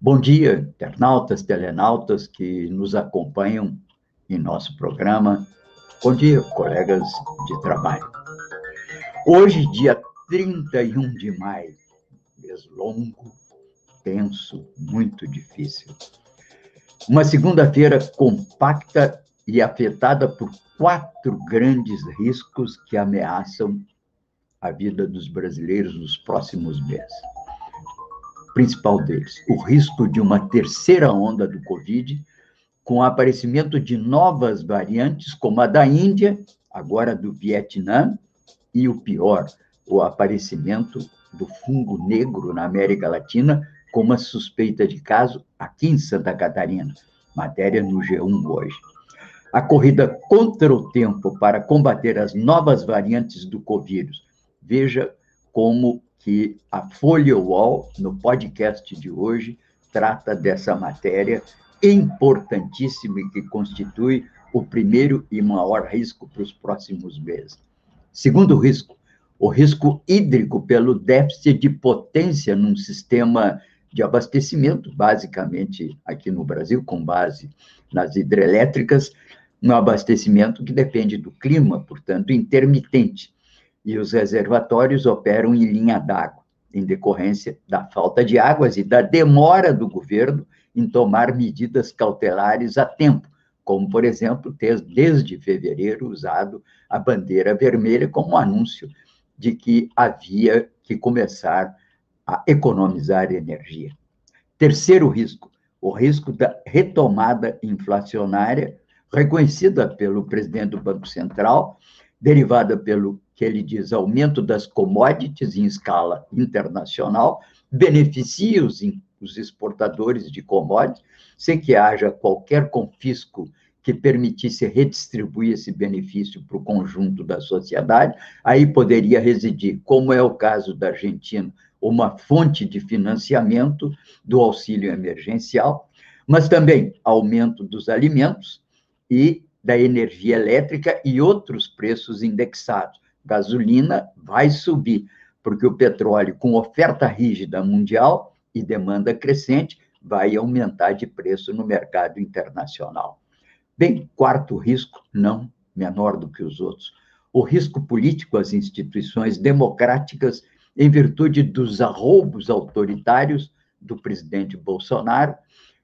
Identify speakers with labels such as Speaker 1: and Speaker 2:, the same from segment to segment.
Speaker 1: Bom dia, internautas, telenautas que nos acompanham em nosso programa. Bom dia, colegas de trabalho. Hoje, dia 31 de maio, mês longo, tenso, muito difícil. Uma segunda-feira compacta e afetada por quatro grandes riscos que ameaçam a vida dos brasileiros nos próximos meses principal deles, o risco de uma terceira onda do Covid, com o aparecimento de novas variantes, como a da Índia, agora do Vietnã, e o pior, o aparecimento do fungo negro na América Latina, com uma suspeita de caso aqui em Santa Catarina. Matéria no G1 hoje. A corrida contra o tempo para combater as novas variantes do Covid. Veja como que a Folha Wall, no podcast de hoje, trata dessa matéria importantíssima e que constitui o primeiro e maior risco para os próximos meses. Segundo risco, o risco hídrico pelo déficit de potência num sistema de abastecimento, basicamente aqui no Brasil, com base nas hidrelétricas, um abastecimento que depende do clima, portanto, intermitente e os reservatórios operam em linha d'água, em decorrência da falta de águas e da demora do governo em tomar medidas cautelares a tempo, como, por exemplo, ter desde fevereiro usado a bandeira vermelha como anúncio de que havia que começar a economizar energia. Terceiro risco, o risco da retomada inflacionária reconhecida pelo presidente do Banco Central, derivada pelo que ele diz aumento das commodities em escala internacional, beneficia os, os exportadores de commodities, sem que haja qualquer confisco que permitisse redistribuir esse benefício para o conjunto da sociedade, aí poderia residir, como é o caso da Argentina, uma fonte de financiamento do auxílio emergencial, mas também aumento dos alimentos e da energia elétrica e outros preços indexados gasolina vai subir, porque o petróleo, com oferta rígida mundial e demanda crescente, vai aumentar de preço no mercado internacional. Bem, quarto risco, não menor do que os outros, o risco político às instituições democráticas em virtude dos arroubos autoritários do presidente Bolsonaro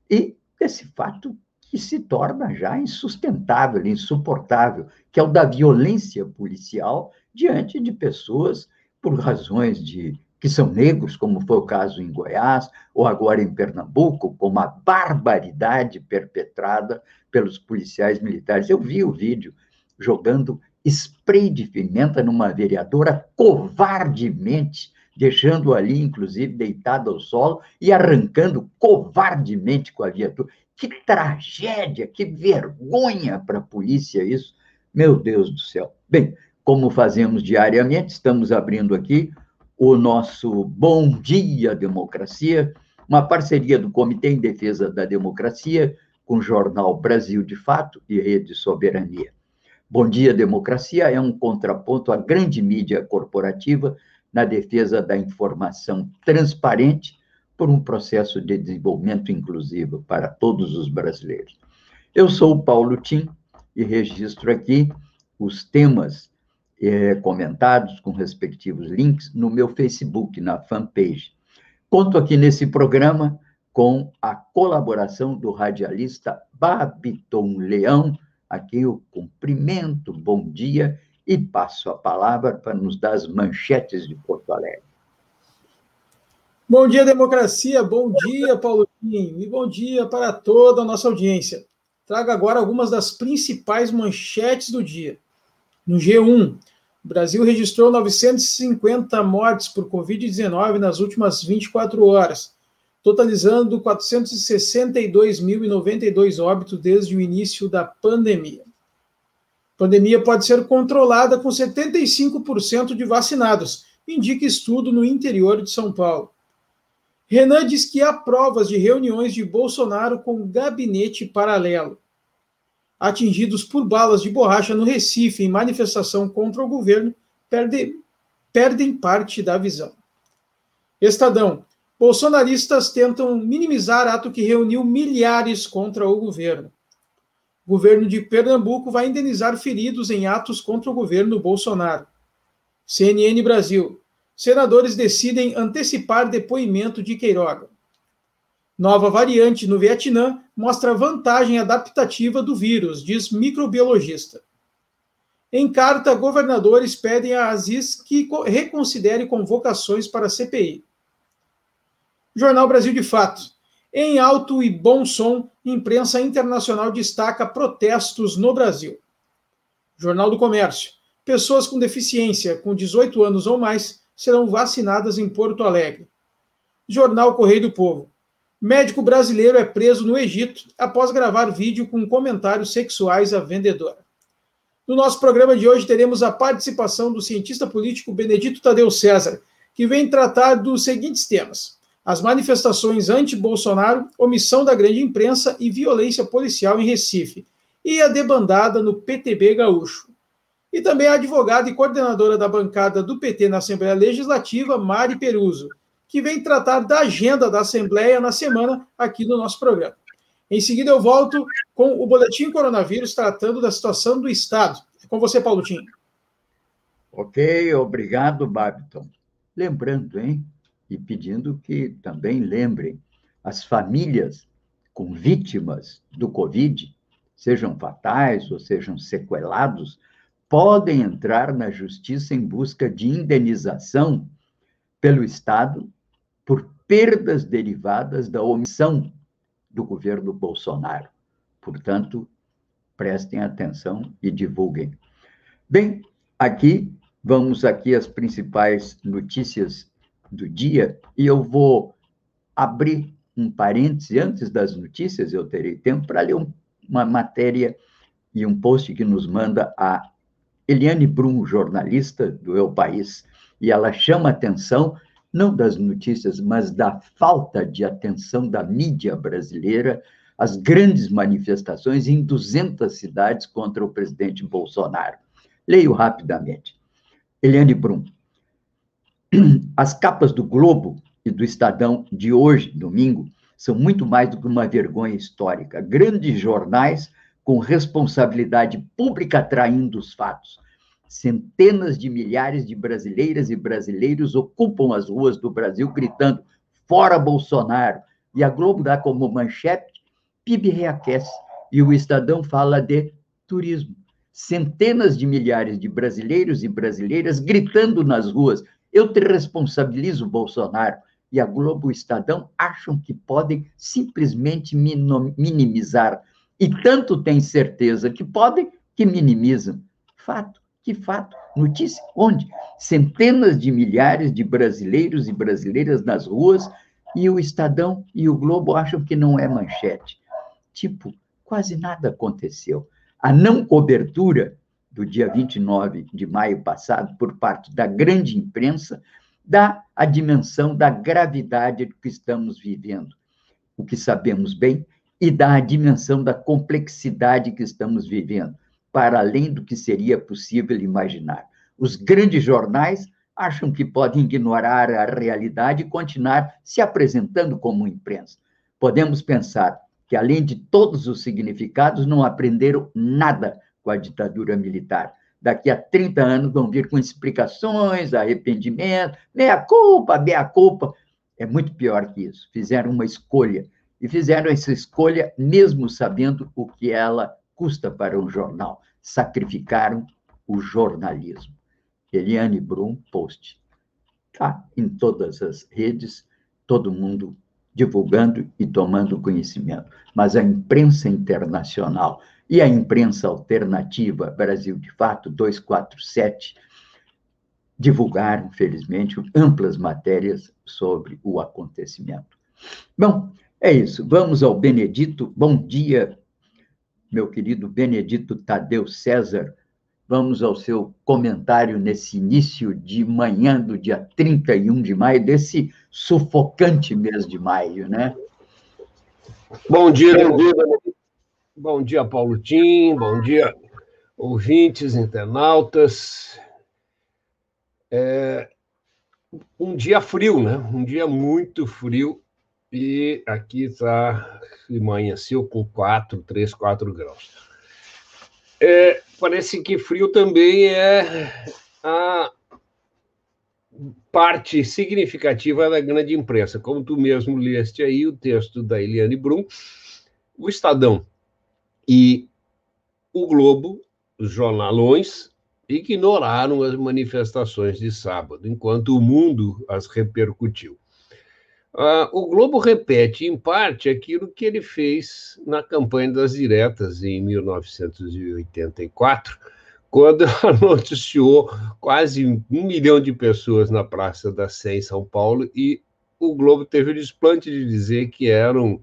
Speaker 1: e desse fato que se torna já insustentável, insuportável, que é o da violência policial diante de pessoas por razões de que são negros, como foi o caso em Goiás, ou agora em Pernambuco, com uma barbaridade perpetrada pelos policiais militares. Eu vi o vídeo jogando spray de pimenta numa vereadora covardemente, deixando ali, inclusive, deitada ao solo e arrancando covardemente com a viatura. Que tragédia, que vergonha para a polícia isso. Meu Deus do céu. Bem, como fazemos diariamente, estamos abrindo aqui o nosso Bom Dia Democracia, uma parceria do Comitê em Defesa da Democracia com o jornal Brasil de Fato e Rede Soberania. Bom Dia Democracia é um contraponto à grande mídia corporativa na defesa da informação transparente por um processo de desenvolvimento inclusivo para todos os brasileiros. Eu sou o Paulo Tim e registro aqui os temas é, comentados com respectivos links no meu Facebook, na fanpage. Conto aqui nesse programa com a colaboração do radialista Babiton Leão. Aqui eu cumprimento, bom dia e passo a palavra para nos dar as manchetes de Porto Alegre.
Speaker 2: Bom dia, democracia. Bom dia, Paulo E bom dia para toda a nossa audiência. Trago agora algumas das principais manchetes do dia. No G1, o Brasil registrou 950 mortes por Covid-19 nas últimas 24 horas. totalizando 462.092 óbitos desde o início da pandemia. A pandemia pode ser controlada com 75% de vacinados, indica estudo no interior de São Paulo. Renan diz que há provas de reuniões de Bolsonaro com gabinete paralelo. Atingidos por balas de borracha no Recife em manifestação contra o governo, perdem, perdem parte da visão. Estadão. Bolsonaristas tentam minimizar ato que reuniu milhares contra o governo. O governo de Pernambuco vai indenizar feridos em atos contra o governo Bolsonaro. CNN Brasil. Senadores decidem antecipar depoimento de Queiroga. Nova variante no Vietnã mostra vantagem adaptativa do vírus, diz microbiologista. Em carta, governadores pedem a Aziz que reconsidere convocações para a CPI. Jornal Brasil de Fato. Em alto e bom som, imprensa internacional destaca protestos no Brasil. Jornal do Comércio. Pessoas com deficiência com 18 anos ou mais serão vacinadas em Porto Alegre. Jornal Correio do Povo. Médico brasileiro é preso no Egito após gravar vídeo com comentários sexuais à vendedora. No nosso programa de hoje teremos a participação do cientista político Benedito Tadeu César, que vem tratar dos seguintes temas: as manifestações anti-Bolsonaro, omissão da grande imprensa e violência policial em Recife, e a debandada no PTB gaúcho. E também a advogada e coordenadora da bancada do PT na Assembleia Legislativa, Mari Peruso, que vem tratar da agenda da Assembleia na semana aqui no nosso programa. Em seguida, eu volto com o Boletim Coronavírus tratando da situação do Estado. É com você, Paulo Tim.
Speaker 1: Ok, obrigado, Babiton. Lembrando, hein, e pedindo que também lembrem as famílias com vítimas do Covid, sejam fatais ou sejam sequelados, podem entrar na justiça em busca de indenização pelo Estado por perdas derivadas da omissão do governo Bolsonaro. Portanto, prestem atenção e divulguem. Bem, aqui vamos aqui as principais notícias do dia e eu vou abrir um parêntese antes das notícias, eu terei tempo para ler um, uma matéria e um post que nos manda a Eliane Brum, jornalista do El País, e ela chama atenção não das notícias, mas da falta de atenção da mídia brasileira às grandes manifestações em 200 cidades contra o presidente Bolsonaro. Leio rapidamente. Eliane Brum. As capas do Globo e do Estadão de hoje, domingo, são muito mais do que uma vergonha histórica. Grandes jornais com responsabilidade pública traindo os fatos. Centenas de milhares de brasileiras e brasileiros ocupam as ruas do Brasil gritando: fora Bolsonaro! E a Globo dá como manchete: PIB reaquece. E o Estadão fala de turismo. Centenas de milhares de brasileiros e brasileiras gritando nas ruas: eu te responsabilizo, Bolsonaro. E a Globo e o Estadão acham que podem simplesmente minimizar e tanto têm certeza que podem que minimizam. Fato. Que fato? Notícia? Onde? Centenas de milhares de brasileiros e brasileiras nas ruas e o Estadão e o Globo acham que não é manchete. Tipo, quase nada aconteceu. A não cobertura do dia 29 de maio passado por parte da grande imprensa dá a dimensão da gravidade que estamos vivendo. O que sabemos bem e dá a dimensão da complexidade que estamos vivendo, para além do que seria possível imaginar. Os grandes jornais acham que podem ignorar a realidade e continuar se apresentando como imprensa. Podemos pensar que, além de todos os significados, não aprenderam nada com a ditadura militar. Daqui a 30 anos vão vir com explicações, arrependimento, meia culpa, meia culpa. É muito pior que isso. Fizeram uma escolha e fizeram essa escolha mesmo sabendo o que ela custa para um jornal. Sacrificaram o jornalismo. Eliane Brum, post. Está em todas as redes, todo mundo divulgando e tomando conhecimento. Mas a imprensa internacional e a imprensa alternativa, Brasil de Fato, 247, divulgaram, felizmente, amplas matérias sobre o acontecimento. Bom, é isso. Vamos ao Benedito. Bom dia, meu querido Benedito Tadeu César. Vamos ao seu comentário nesse início de manhã do dia 31 de maio, desse sufocante mês de maio, né?
Speaker 3: Bom dia, dia, bom dia Paulo Tim, bom dia, ouvintes, internautas. É um dia frio, né? Um dia muito frio e aqui está, amanheceu com 4, 3, 4 graus. É, parece que frio também é a parte significativa da grande imprensa. Como tu mesmo leste aí o texto da Eliane Brum, o Estadão e o Globo, os jornalões, ignoraram as manifestações de sábado, enquanto o mundo as repercutiu. Uh, o Globo repete, em parte, aquilo que ele fez na campanha das diretas em 1984, quando noticiou quase um milhão de pessoas na Praça da Sé, em São Paulo, e o Globo teve o desplante de dizer que eram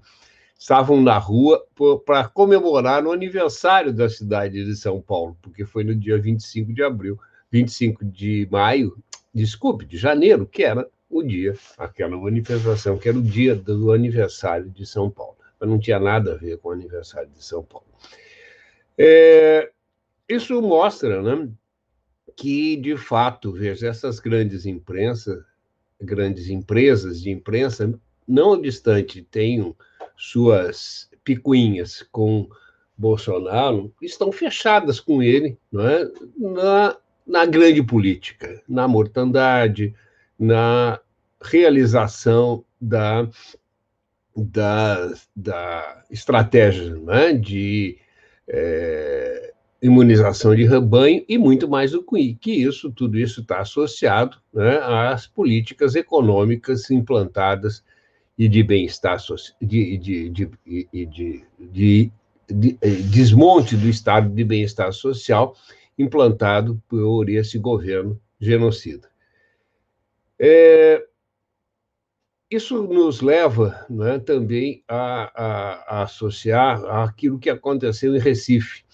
Speaker 3: estavam na rua para comemorar o aniversário da cidade de São Paulo, porque foi no dia 25 de abril, 25 de maio, desculpe, de janeiro, que era o dia, aquela manifestação, que era o dia do aniversário de São Paulo. Mas não tinha nada a ver com o aniversário de São Paulo. É, isso mostra né, que, de fato, veja, essas grandes imprensas, grandes empresas de imprensa, não obstante tenham suas picuinhas com Bolsonaro, estão fechadas com ele não é? na, na grande política, na mortandade, na realização da, da, da estratégia né, de é, imunização de rebanho e muito mais do que isso, tudo isso está associado né, às políticas econômicas implantadas e de bem-estar de, de, de, de, de, de desmonte do estado de bem-estar social implantado por esse governo genocida. É, isso nos leva né, também a, a, a, associar aquilo que aconteceu em Recife.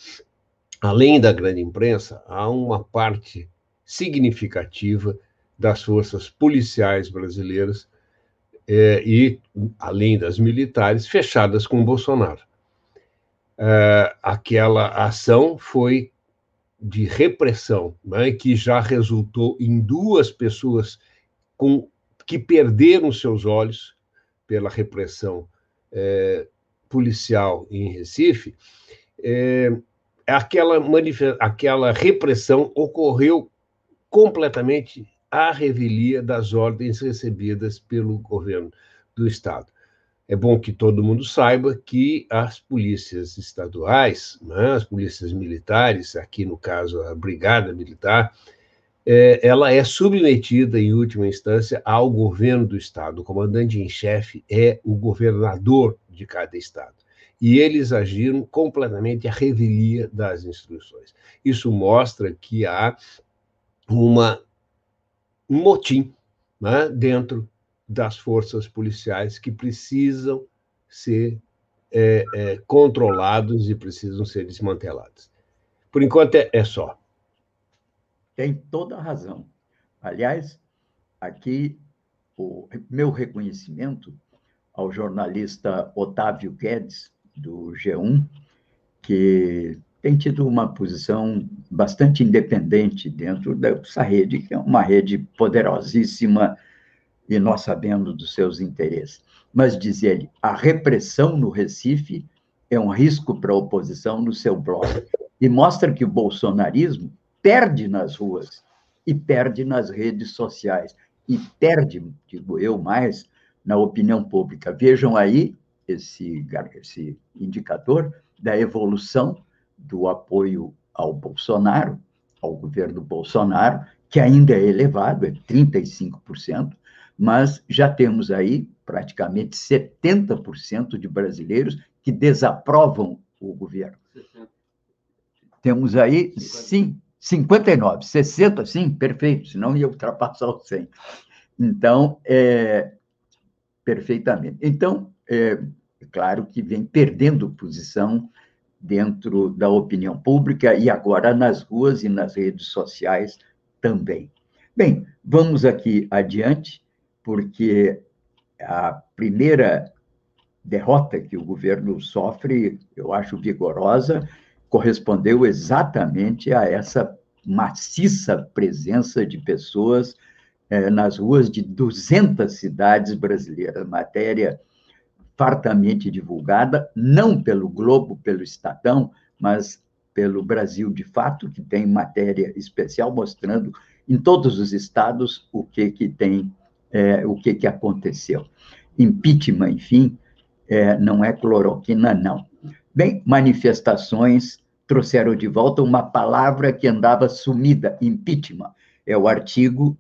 Speaker 3: Além da grande imprensa, há uma parte significativa das forças policiais brasileiras é, e, além das militares, fechadas com Bolsonaro. É, aquela ação foi de repressão, né, que já resultou em duas pessoas com, que perderam seus olhos pela repressão é, policial em Recife, é, aquela, aquela repressão ocorreu completamente à revelia das ordens recebidas pelo governo do Estado. É bom que todo mundo saiba que as polícias estaduais, né, as polícias militares, aqui no caso a Brigada Militar, é, ela é submetida, em última instância, ao governo do Estado. O comandante em chefe é o governador de cada Estado. E eles agiram completamente à revelia das instruções. Isso mostra que há uma, um motim né, dentro das forças policiais que precisam ser é, é, controlados e precisam ser desmantelados. Por enquanto é, é só
Speaker 1: tem toda a razão. Aliás, aqui o meu reconhecimento ao jornalista Otávio Guedes, do G1, que tem tido uma posição bastante independente dentro dessa rede, que é uma rede poderosíssima e nós sabemos dos seus interesses. Mas, diz ele, a repressão no Recife é um risco para a oposição no seu bloco. E mostra que o bolsonarismo perde nas ruas e perde nas redes sociais e perde, digo eu, mais na opinião pública. Vejam aí esse, esse indicador da evolução do apoio ao Bolsonaro, ao governo Bolsonaro, que ainda é elevado, é 35%, mas já temos aí praticamente 70% de brasileiros que desaprovam o governo. Temos aí, sim, 59, 60, sim, perfeito, senão ia ultrapassar o 100. Então, é, perfeitamente. Então, é, é claro que vem perdendo posição dentro da opinião pública e agora nas ruas e nas redes sociais também. Bem, vamos aqui adiante, porque a primeira derrota que o governo sofre, eu acho vigorosa, correspondeu exatamente a essa maciça presença de pessoas eh, nas ruas de 200 cidades brasileiras. Matéria fartamente divulgada, não pelo Globo, pelo Estadão, mas pelo Brasil de Fato, que tem matéria especial mostrando em todos os estados o que que tem, é, o que que aconteceu. Impeachment, enfim, é, não é cloroquina, não. Bem, manifestações trouxeram de volta uma palavra que andava sumida, impeachment. É o artigo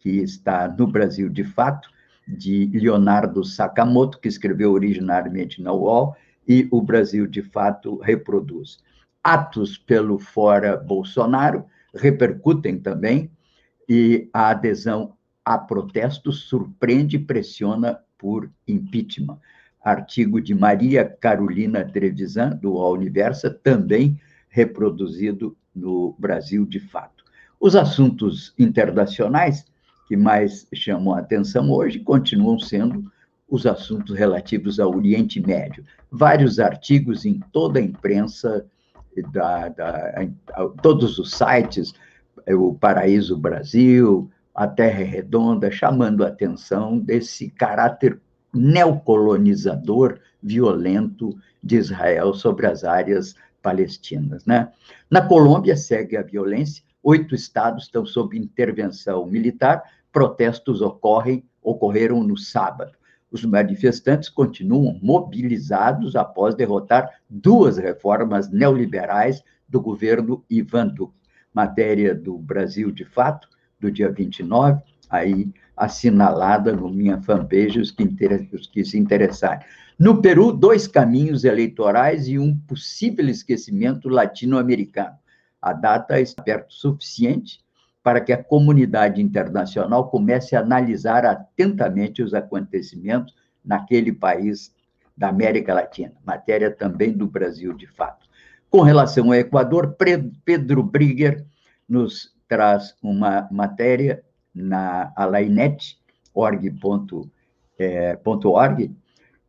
Speaker 1: que está no Brasil de Fato, de Leonardo Sakamoto, que escreveu originariamente na UOL, e o Brasil de Fato reproduz. Atos pelo fora Bolsonaro repercutem também, e a adesão a protestos surpreende e pressiona por impeachment. Artigo de Maria Carolina Trevisan, do UOL Universa, também reproduzido no Brasil de fato. Os assuntos internacionais que mais chamam a atenção hoje continuam sendo os assuntos relativos ao Oriente Médio. Vários artigos em toda a imprensa, da, da, todos os sites, o Paraíso Brasil, a Terra é Redonda, chamando a atenção desse caráter neocolonizador violento de Israel sobre as áreas palestinas. Né? Na Colômbia segue a violência, oito estados estão sob intervenção militar, protestos ocorrem, ocorreram no sábado. Os manifestantes continuam mobilizados após derrotar duas reformas neoliberais do governo Ivan Duque. Matéria do Brasil de Fato, do dia 29, aí assinalada no minha fanpage, os que, os que se interessarem. No Peru, dois caminhos eleitorais e um possível esquecimento latino-americano. A data está perto suficiente para que a comunidade internacional comece a analisar atentamente os acontecimentos naquele país da América Latina. Matéria também do Brasil, de fato. Com relação ao Equador, Pedro Brigger nos traz uma matéria na alainet.org.org, é,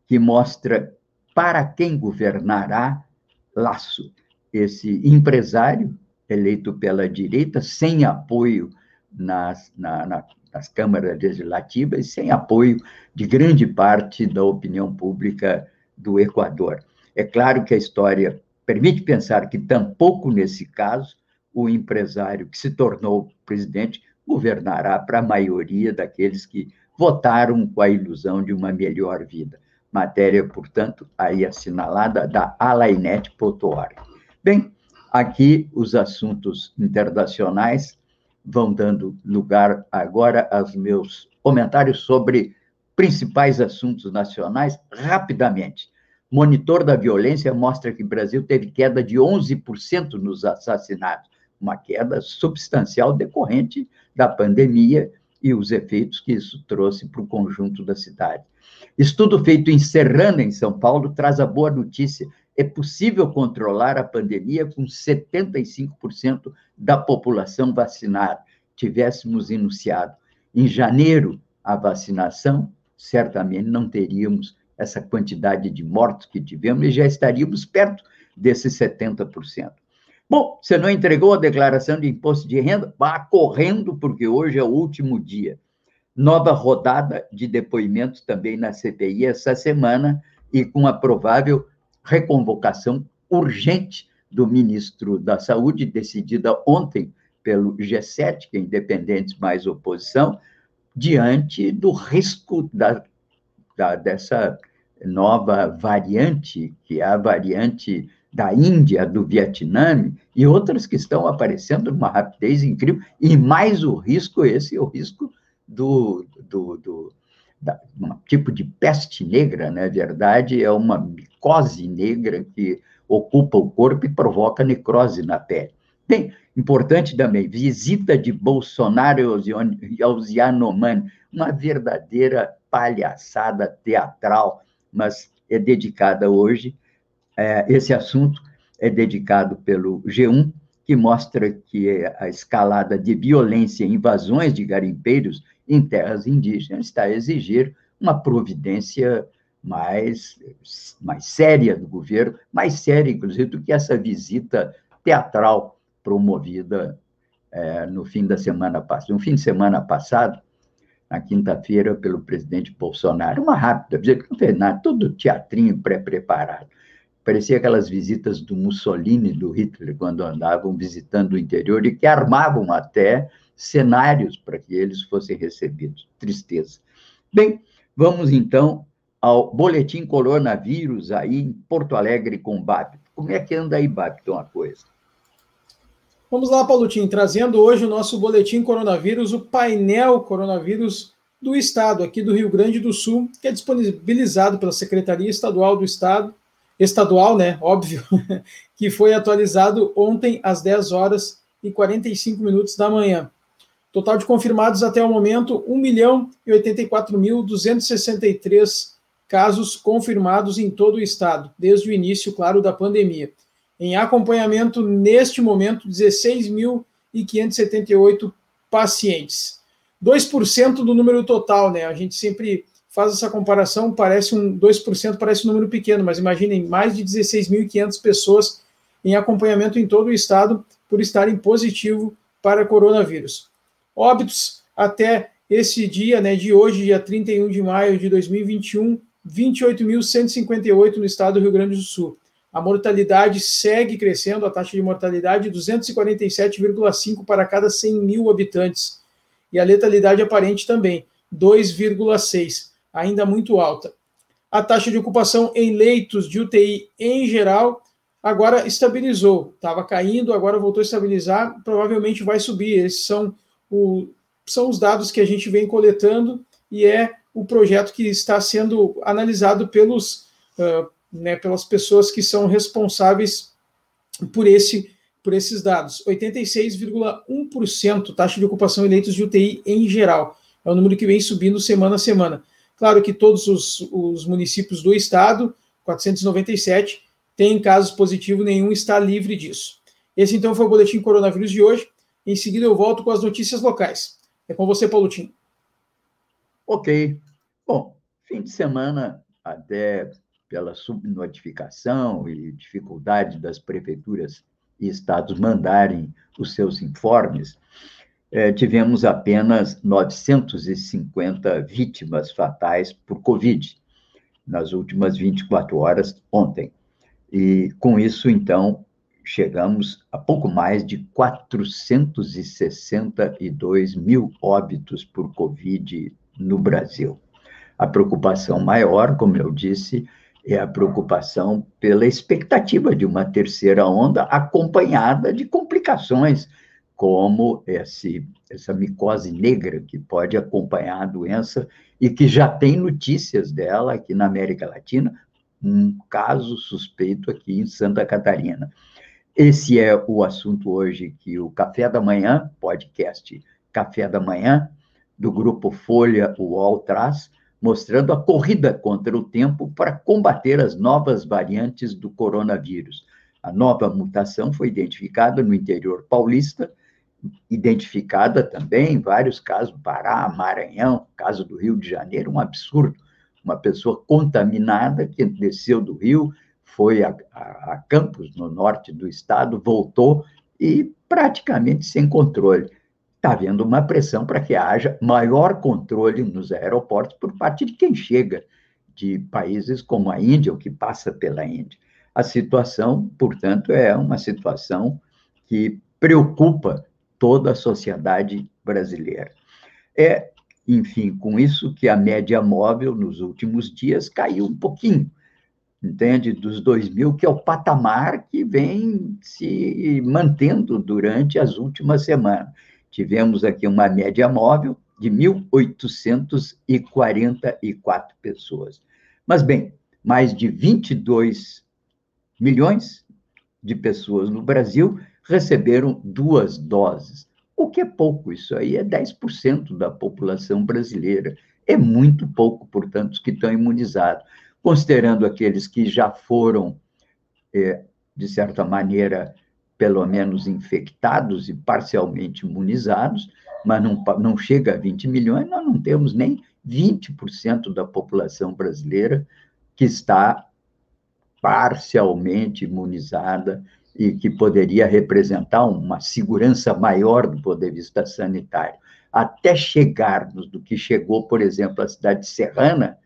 Speaker 1: que mostra para quem governará Laço, esse empresário eleito pela direita, sem apoio nas, na, na, nas câmaras legislativas sem apoio de grande parte da opinião pública do Equador. É claro que a história permite pensar que, tampouco nesse caso, o empresário que se tornou presidente governará para a maioria daqueles que votaram com a ilusão de uma melhor vida. Matéria, portanto, aí assinalada da alainet.org. Bem, aqui os assuntos internacionais vão dando lugar agora aos meus comentários sobre principais assuntos nacionais, rapidamente. Monitor da violência mostra que o Brasil teve queda de 11% nos assassinatos, uma queda substancial decorrente da pandemia e os efeitos que isso trouxe para o conjunto da cidade. Estudo feito em Serrana, em São Paulo, traz a boa notícia. É possível controlar a pandemia com 75% da população vacinada. Tivéssemos enunciado em janeiro a vacinação, certamente não teríamos essa quantidade de mortos que tivemos e já estaríamos perto desses 70%. Bom, você não entregou a declaração de imposto de renda? Vá correndo, porque hoje é o último dia. Nova rodada de depoimentos também na CPI essa semana e com a provável reconvocação urgente do ministro da Saúde, decidida ontem pelo G7, que é independentes mais oposição, diante do risco da, da, dessa nova variante, que é a variante da Índia, do Vietnã e outras que estão aparecendo numa rapidez incrível, e mais o risco, esse é o risco do, do, do da, um tipo de peste negra, na né? verdade, é uma micose negra que ocupa o corpo e provoca necrose na pele. Bem, importante também, visita de Bolsonaro aos Yanomami, uma verdadeira palhaçada teatral, mas é dedicada hoje, é, esse assunto é dedicado pelo G1, que mostra que a escalada de violência e invasões de garimpeiros em terras indígenas está a exigir uma providência mais, mais séria do governo, mais séria, inclusive, do que essa visita teatral promovida é, no fim da semana passada. No fim de semana passado, na quinta-feira, pelo presidente Bolsonaro, uma rápida visita, não fez nada, todo teatrinho pré-preparado. Parecia aquelas visitas do Mussolini, do Hitler, quando andavam visitando o interior e que armavam até cenários para que eles fossem recebidos. Tristeza. Bem, vamos então ao boletim coronavírus aí em Porto Alegre com BAP. Como é que anda aí, BAP, uma coisa?
Speaker 2: Vamos lá, Paulotinho, trazendo hoje o nosso boletim coronavírus, o painel coronavírus do Estado, aqui do Rio Grande do Sul, que é disponibilizado pela Secretaria Estadual do Estado estadual, né? Óbvio, que foi atualizado ontem às 10 horas e 45 minutos da manhã. Total de confirmados até o momento, 1 milhão e 84.263 casos confirmados em todo o estado, desde o início, claro, da pandemia. Em acompanhamento, neste momento, 16.578 pacientes. 2% do número total, né? A gente sempre faz essa comparação, parece um 2%, parece um número pequeno, mas imaginem mais de 16.500 pessoas em acompanhamento em todo o estado por estarem positivo para coronavírus. Óbitos até esse dia, né, de hoje, dia 31 de maio de 2021, 28.158 no estado do Rio Grande do Sul. A mortalidade segue crescendo, a taxa de mortalidade 247,5 para cada 100 mil habitantes. E a letalidade aparente também, 2,6 ainda muito alta. A taxa de ocupação em leitos de UTI em geral agora estabilizou, estava caindo, agora voltou a estabilizar, provavelmente vai subir. Esses são, o, são os dados que a gente vem coletando e é o projeto que está sendo analisado pelos, uh, né, pelas pessoas que são responsáveis por, esse, por esses dados. 86,1% taxa de ocupação em leitos de UTI em geral. É o número que vem subindo semana a semana. Claro que todos os, os municípios do estado, 497, têm casos positivos, nenhum está livre disso. Esse então foi o boletim coronavírus de hoje. Em seguida eu volto com as notícias locais. É com você, Paulotinho.
Speaker 1: Ok. Bom, fim de semana, até pela subnotificação e dificuldade das prefeituras e estados mandarem os seus informes, é, tivemos apenas 950 vítimas fatais por Covid nas últimas 24 horas ontem. E com isso, então, chegamos a pouco mais de 462 mil óbitos por Covid no Brasil. A preocupação maior, como eu disse, é a preocupação pela expectativa de uma terceira onda acompanhada de complicações como esse, essa micose negra que pode acompanhar a doença e que já tem notícias dela aqui na América Latina, um caso suspeito aqui em Santa Catarina. Esse é o assunto hoje que o Café da Manhã, podcast Café da Manhã, do grupo Folha UOL traz, mostrando a corrida contra o tempo para combater as novas variantes do coronavírus. A nova mutação foi identificada no interior paulista, identificada também vários casos, Pará, Maranhão, caso do Rio de Janeiro, um absurdo. Uma pessoa contaminada que desceu do Rio, foi a, a, a Campos, no norte do estado, voltou e praticamente sem controle. Está havendo uma pressão para que haja maior controle nos aeroportos por parte de quem chega de países como a Índia, ou que passa pela Índia. A situação, portanto, é uma situação que preocupa toda a sociedade brasileira. É, enfim, com isso que a média móvel nos últimos dias caiu um pouquinho, entende? Dos 2 mil, que é o patamar que vem se mantendo durante as últimas semanas. Tivemos aqui uma média móvel de 1.844 pessoas. Mas, bem, mais de 22 milhões de pessoas no Brasil receberam duas doses, o que é pouco, isso aí é 10% da população brasileira. É muito pouco, portanto, os que estão imunizados. Considerando aqueles que já foram, é, de certa maneira, pelo menos infectados e parcialmente imunizados, mas não, não chega a 20 milhões, nós não temos nem 20% da população brasileira que está parcialmente imunizada e que poderia representar uma segurança maior do ponto de vista sanitário. Até chegarmos do que chegou, por exemplo, a cidade de Serrana,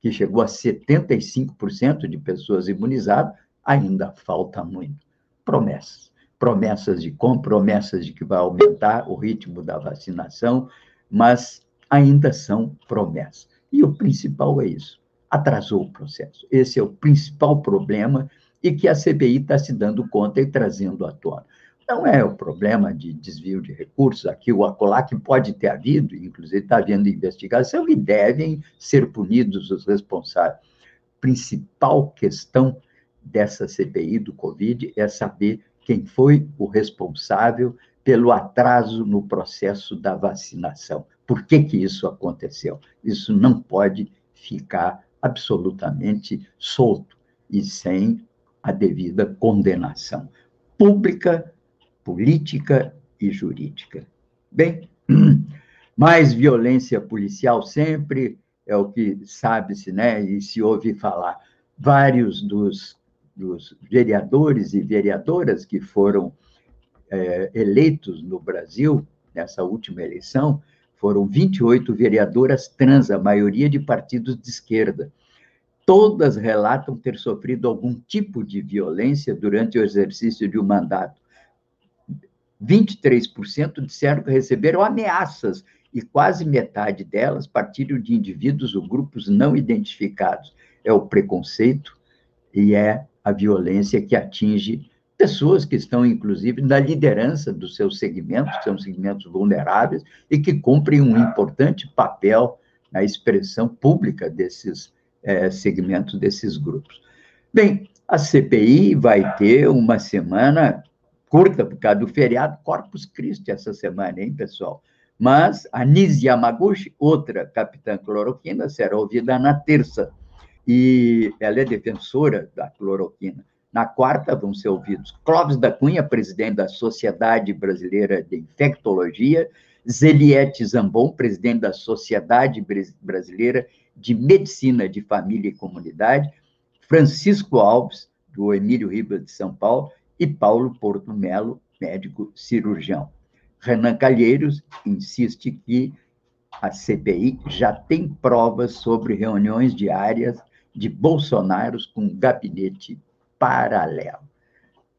Speaker 1: que chegou a 75% de pessoas imunizadas, ainda falta muito. Promessas. Promessas de compra, promessas de que vai aumentar o ritmo da vacinação, mas ainda são promessas. E o principal é isso: atrasou o processo. Esse é o principal problema e que a CPI está se dando conta e trazendo à tona. Não é o problema de desvio de recursos, aqui o acolá que pode ter havido, inclusive está havendo investigação e devem ser punidos os responsáveis. Principal questão dessa CPI do Covid é saber quem foi o responsável pelo atraso no processo da vacinação. Por que, que isso aconteceu? Isso não pode ficar absolutamente solto e sem a devida condenação pública, política e jurídica. Bem, mais violência policial sempre é o que sabe-se, né, e se ouve falar. Vários dos, dos vereadores e vereadoras que foram é, eleitos no Brasil nessa última eleição foram 28 vereadoras trans, a maioria de partidos de esquerda todas relatam ter sofrido algum tipo de violência durante o exercício de um mandato. 23% disseram que receberam ameaças e quase metade delas partiram de indivíduos ou grupos não identificados. É o preconceito e é a violência que atinge pessoas que estão, inclusive, na liderança dos seus segmentos, que são segmentos vulneráveis, e que cumprem um importante papel na expressão pública desses é, segmentos desses grupos. Bem, a CPI vai ter uma semana curta por causa do feriado Corpus Christi essa semana, hein, pessoal? Mas a Nise Yamaguchi, outra capitã cloroquina, será ouvida na terça. E ela é defensora da cloroquina. Na quarta vão ser ouvidos Clóvis da Cunha, presidente da Sociedade Brasileira de Infectologia, Zeliette Zambon, presidente da Sociedade Brasileira de Medicina de Família e Comunidade, Francisco Alves, do Emílio Ribas de São Paulo, e Paulo Porto Melo, médico cirurgião. Renan Calheiros insiste que a CPI já tem provas sobre reuniões diárias de Bolsonaros com gabinete paralelo.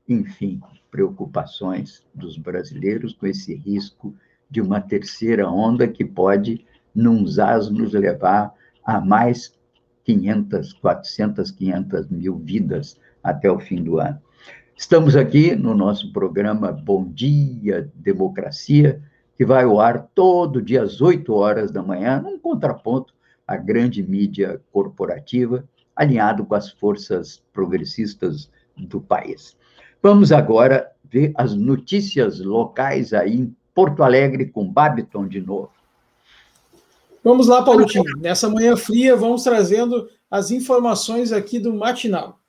Speaker 1: Enfim, preocupações dos brasileiros com esse risco de uma terceira onda que pode, num zaz, nos levar a mais 500, 400, 500 mil vidas até o fim do ano. Estamos aqui no nosso programa Bom Dia Democracia, que vai ao ar todo dia às 8 horas da manhã, num contraponto à grande mídia corporativa, alinhado com as forças progressistas do país. Vamos agora ver as notícias locais aí em Porto Alegre com Babiton de novo.
Speaker 2: Vamos lá, Paulotinho. Nessa manhã fria, vamos trazendo as informações aqui do matinal.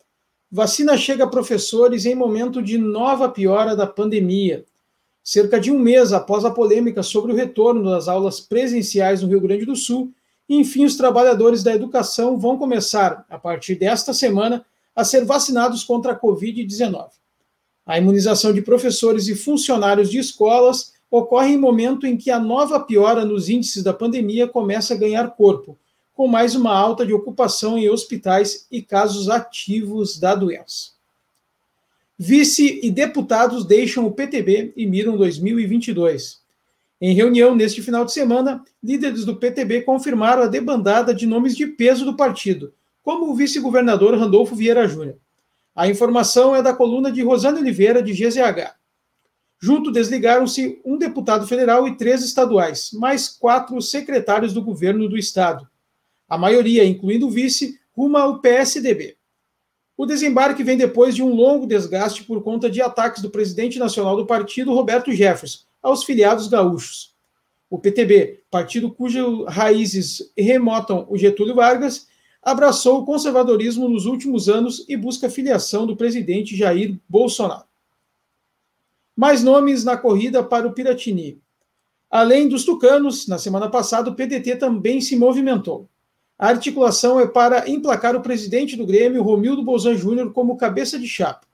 Speaker 2: Vacina chega a professores em momento de nova piora da pandemia. Cerca de um mês após a polêmica sobre o retorno das aulas presenciais no Rio Grande do Sul, enfim, os trabalhadores da educação vão começar, a partir desta semana, a ser vacinados contra a Covid-19. A imunização de professores e funcionários de escolas ocorre em momento em que a nova piora nos índices da pandemia começa a ganhar corpo, com mais uma alta de ocupação em hospitais e casos ativos da doença. Vice e deputados deixam o PTB e miram 2022. Em reunião neste final de semana, líderes do PTB confirmaram a debandada de nomes de peso do partido, como o vice-governador Randolfo Vieira Júnior. A informação é da coluna de Rosana Oliveira, de GZH. Junto desligaram-se um deputado federal e três estaduais, mais quatro secretários do governo do estado. A maioria, incluindo o vice, ruma ao PSDB. O desembarque vem depois de um longo desgaste por conta de ataques do presidente nacional do partido, Roberto Jefferson, aos filiados gaúchos. O PTB, partido cujas raízes remotam o Getúlio Vargas, abraçou o conservadorismo nos últimos anos e busca filiação do presidente Jair Bolsonaro. Mais nomes na corrida para o Piratini. Além dos tucanos, na semana passada o PDT também se movimentou. A articulação é para emplacar o presidente do Grêmio, Romildo Bolzan Júnior, como cabeça de chapa.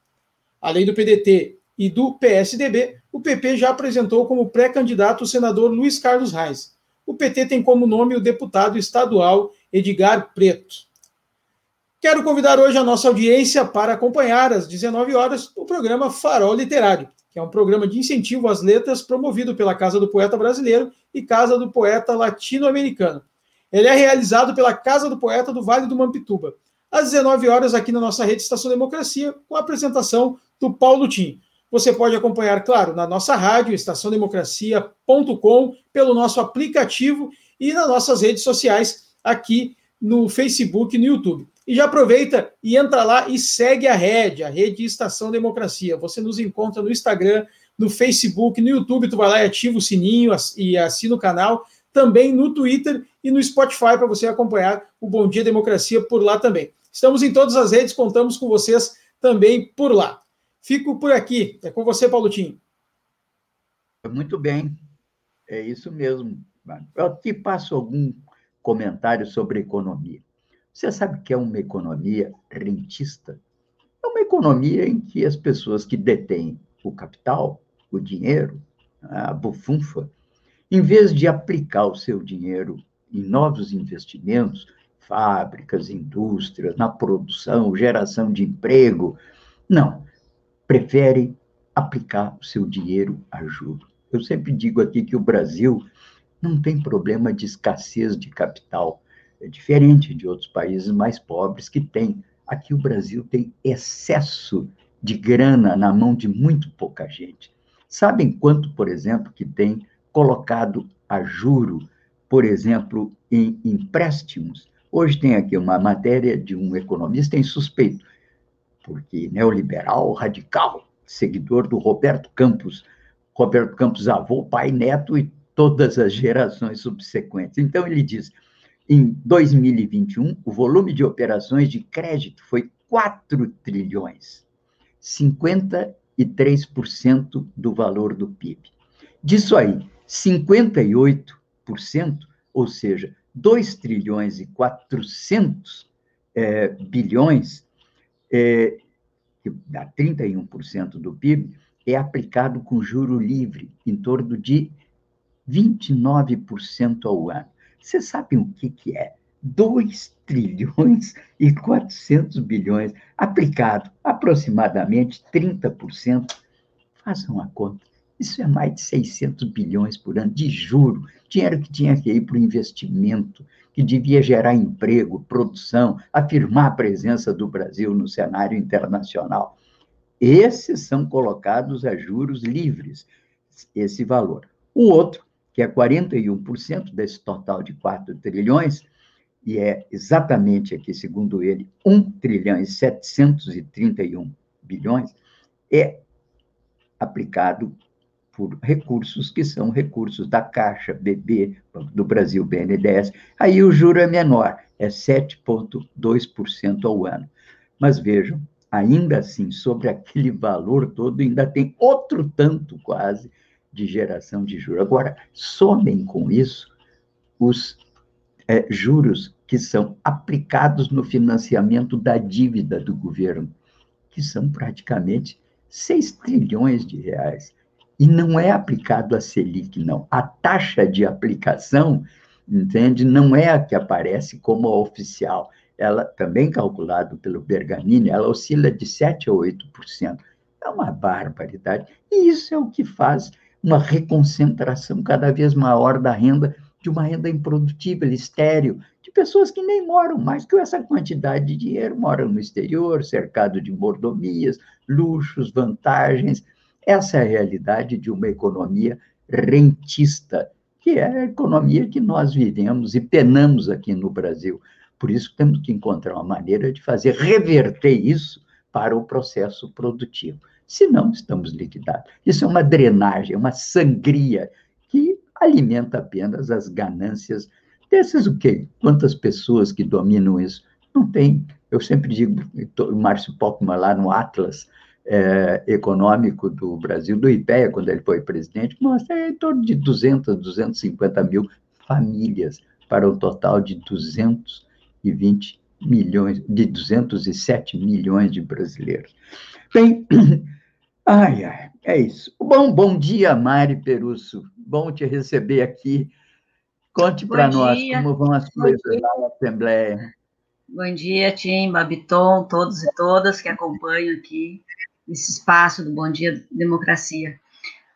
Speaker 2: Além do PDT e do PSDB, o PP já apresentou como pré-candidato o senador Luiz Carlos Reis. O PT tem como nome o deputado estadual Edgar Preto. Quero convidar hoje a nossa audiência para acompanhar às 19 horas o programa Farol Literário, que é um programa de incentivo às letras promovido pela Casa do Poeta Brasileiro e Casa do Poeta Latino-Americano. Ele é realizado pela Casa do Poeta do Vale do Mampituba, às 19 horas aqui na nossa rede Estação Democracia, com a apresentação do Paulo Tim. Você pode acompanhar, claro, na nossa rádio, estaçãodemocracia.com, pelo nosso aplicativo e nas nossas redes sociais, aqui no Facebook e no YouTube. E já aproveita e entra lá e segue a rede, a rede Estação Democracia. Você nos encontra no Instagram, no Facebook, no YouTube, tu vai lá e ativa o sininho e assina o canal também no Twitter e no Spotify para você acompanhar o Bom Dia Democracia por lá também. Estamos em todas as redes, contamos com vocês também por lá. Fico por aqui. É com você, Paulo Tim.
Speaker 1: Muito bem. É isso mesmo. Eu aqui passo algum comentário sobre economia. Você sabe que é uma economia rentista? É uma economia em que as pessoas que detêm o capital, o dinheiro, a bufunfa, em vez de aplicar o seu dinheiro em novos investimentos, fábricas, indústrias, na produção, geração de emprego, não, prefere aplicar o seu dinheiro a juros. Eu sempre digo aqui que o Brasil não tem problema de escassez de capital, é diferente de outros países mais pobres que têm. Aqui o Brasil tem excesso de grana na mão de muito pouca gente. Sabem quanto, por exemplo, que tem colocado a juro, por exemplo, em empréstimos. Hoje tem aqui uma matéria de um economista em suspeito, porque neoliberal, radical, seguidor do Roberto Campos, Roberto Campos avô, pai, neto e todas as gerações subsequentes. Então ele diz, em 2021, o volume de operações de crédito foi 4 trilhões, 53% do valor do PIB. Disso aí, 58%, ou seja, 2 trilhões e 400 é, bilhões, é, que dá 31% do PIB, é aplicado com juro livre, em torno de 29% ao ano. Vocês sabem o que, que é? 2 trilhões e 400 bilhões aplicado aproximadamente 30%. Façam a conta. Isso é mais de 600 bilhões por ano de juro, dinheiro que tinha que ir para o investimento, que devia gerar emprego, produção, afirmar a presença do Brasil no cenário internacional. Esses são colocados a juros livres, esse valor. O outro, que é 41% desse total de 4 trilhões, e é exatamente aqui, segundo ele, 1 trilhão e 731 bilhões, é aplicado por recursos que são recursos da Caixa, BB, Banco do Brasil, BNDES. Aí o juro é menor, é 7,2% ao ano. Mas vejam, ainda assim, sobre aquele valor todo, ainda tem outro tanto quase de geração de juros. Agora, somem com isso os é, juros que são aplicados no financiamento da dívida do governo, que são praticamente 6 trilhões de reais. E não é aplicado a Selic, não. A taxa de aplicação, entende, não é a que aparece como oficial. Ela, também calculado pelo Bergamini, ela oscila de 7% a 8%. É uma barbaridade. E isso é o que faz uma reconcentração cada vez maior da renda, de uma renda improdutível, estéreo, de pessoas que nem moram mais que essa quantidade de dinheiro, moram no exterior, cercado de mordomias, luxos, vantagens, essa é a realidade de uma economia rentista, que é a economia que nós vivemos e penamos aqui no Brasil. Por isso temos que encontrar uma maneira de fazer reverter isso para o processo produtivo. Senão, estamos liquidados. Isso é uma drenagem, uma sangria que alimenta apenas as ganâncias desses o quê? Quantas pessoas que dominam isso? Não tem. Eu sempre digo, o Márcio Pockmann lá no Atlas é, Econômico do Brasil, do IPEA, quando ele foi presidente, mostra é em torno de 200, 250 mil famílias para um total de 220 milhões, de 207 milhões de brasileiros. Bem, ai, ai, é isso. Bom, bom dia, Mari Perusso. Bom te receber aqui. Conte para nós como vão as coisas lá na Assembleia.
Speaker 4: Bom dia, Tim, Babiton, todos e todas que acompanham aqui esse espaço do Bom Dia Democracia.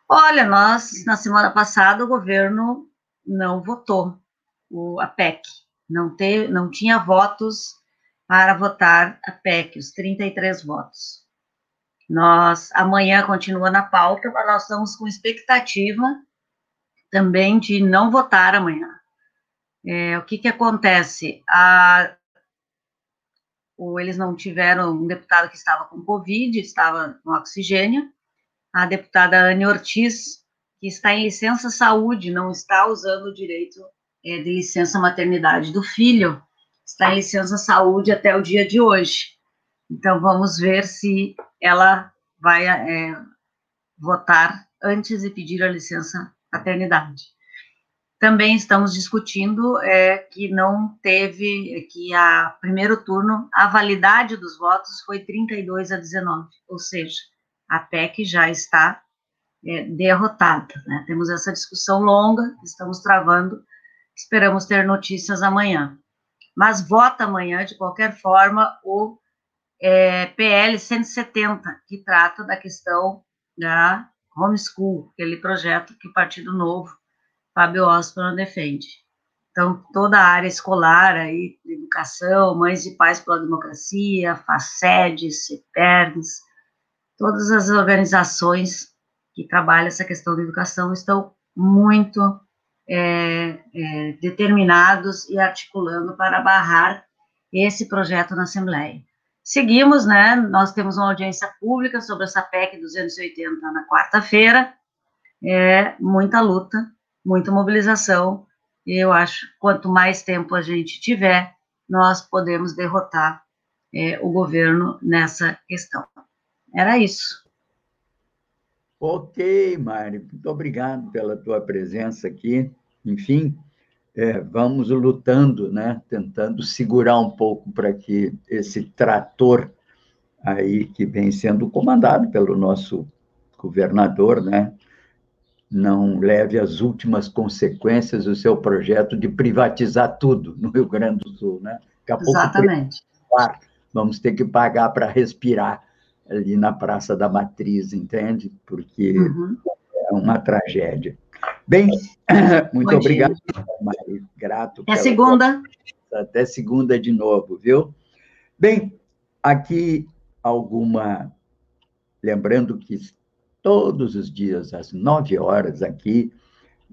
Speaker 4: Olha, nós, na semana passada, o governo não votou o, a PEC, não, te, não tinha votos para votar a PEC, os 33 votos. Nós, amanhã continua na pauta, mas nós estamos com expectativa também de não votar amanhã. É, o que, que acontece? A, ou eles não tiveram um deputado que estava com Covid, estava no oxigênio, a deputada Anne Ortiz, que está em licença saúde, não está usando o direito é, de licença maternidade do filho, está em licença saúde até o dia de hoje. Então, vamos ver se ela vai é, votar antes de pedir a licença paternidade. Também estamos discutindo é, que não teve, que a primeiro turno, a validade dos votos foi 32 a 19, ou seja, a PEC já está é, derrotada. Né? Temos essa discussão longa, estamos travando, esperamos ter notícias amanhã. Mas vota amanhã, de qualquer forma, o é, PL 170, que trata da questão da homeschool, aquele projeto que o Partido Novo, Fábio Osman, defende. Então, toda a área escolar aí, educação, Mães e Pais pela Democracia, FACEDES, CEPERNS, todas as organizações que trabalham essa questão da educação estão muito é, é, determinados e articulando para barrar esse projeto na Assembleia. Seguimos, né? Nós temos uma audiência pública sobre essa PEC 280 na quarta-feira. É muita luta, muita mobilização. E eu acho que quanto mais tempo a gente tiver, nós podemos derrotar é, o governo nessa questão. Era isso.
Speaker 1: Ok, Mari, muito obrigado pela tua presença aqui. Enfim, é, vamos lutando, né, tentando segurar um pouco para que esse trator aí que vem sendo comandado pelo nosso governador, né, não leve as últimas consequências do seu projeto de privatizar tudo no Rio Grande do Sul, né?
Speaker 4: Daqui a pouco Exatamente.
Speaker 1: vamos ter que pagar para respirar ali na Praça da Matriz, entende? Porque uhum. é uma tragédia. Bem, muito Bom obrigado, Mari. Grato.
Speaker 4: Até segunda.
Speaker 1: Até segunda de novo, viu? Bem, aqui alguma. Lembrando que todos os dias, às nove horas, aqui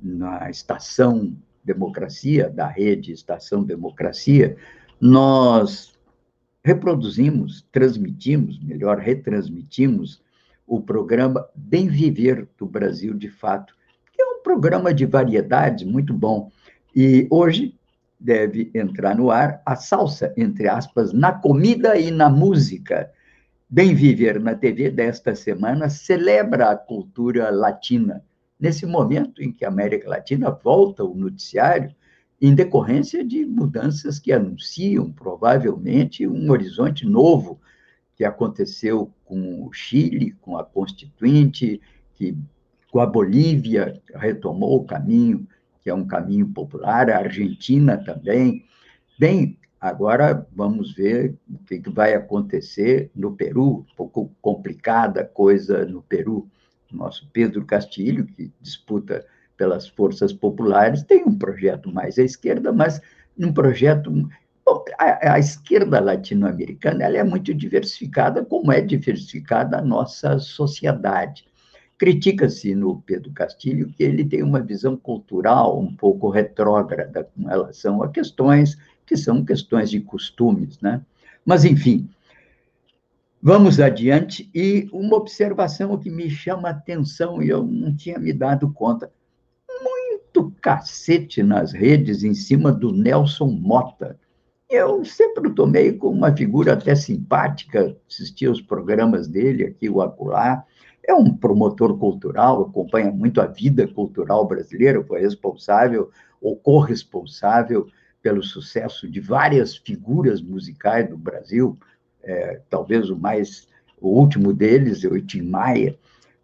Speaker 1: na Estação Democracia, da rede Estação Democracia, nós reproduzimos, transmitimos, melhor, retransmitimos o programa Bem Viver do Brasil de Fato, um programa de variedades muito bom. E hoje deve entrar no ar a salsa, entre aspas, na comida e na música. Bem Viver na TV desta semana celebra a cultura latina, nesse momento em que a América Latina volta ao noticiário em decorrência de mudanças que anunciam provavelmente um horizonte novo que aconteceu com o Chile, com a Constituinte, que com a Bolívia retomou o caminho, que é um caminho popular, a Argentina também. Bem, agora vamos ver o que vai acontecer no Peru, um pouco complicada coisa no Peru. Nosso Pedro Castilho, que disputa pelas forças populares, tem um projeto mais à esquerda, mas um projeto a, esquerda latino-americana ela é muito diversificada, como é diversificada a nossa sociedade. Critica-se no Pedro Castilho que ele tem uma visão cultural um pouco retrógrada com relação a questões que são questões de costumes, né? Mas, enfim, vamos adiante. E uma observação que me chama a atenção, e eu não tinha me dado conta: muito cacete nas redes em cima do Nelson Mota. Eu sempre o tomei como uma figura até simpática, assistia os programas dele aqui, o acolá, é um promotor cultural, acompanha muito a vida cultural brasileira, foi responsável ou corresponsável pelo sucesso de várias figuras musicais do Brasil, é, talvez o mais o último deles o Tim Maia,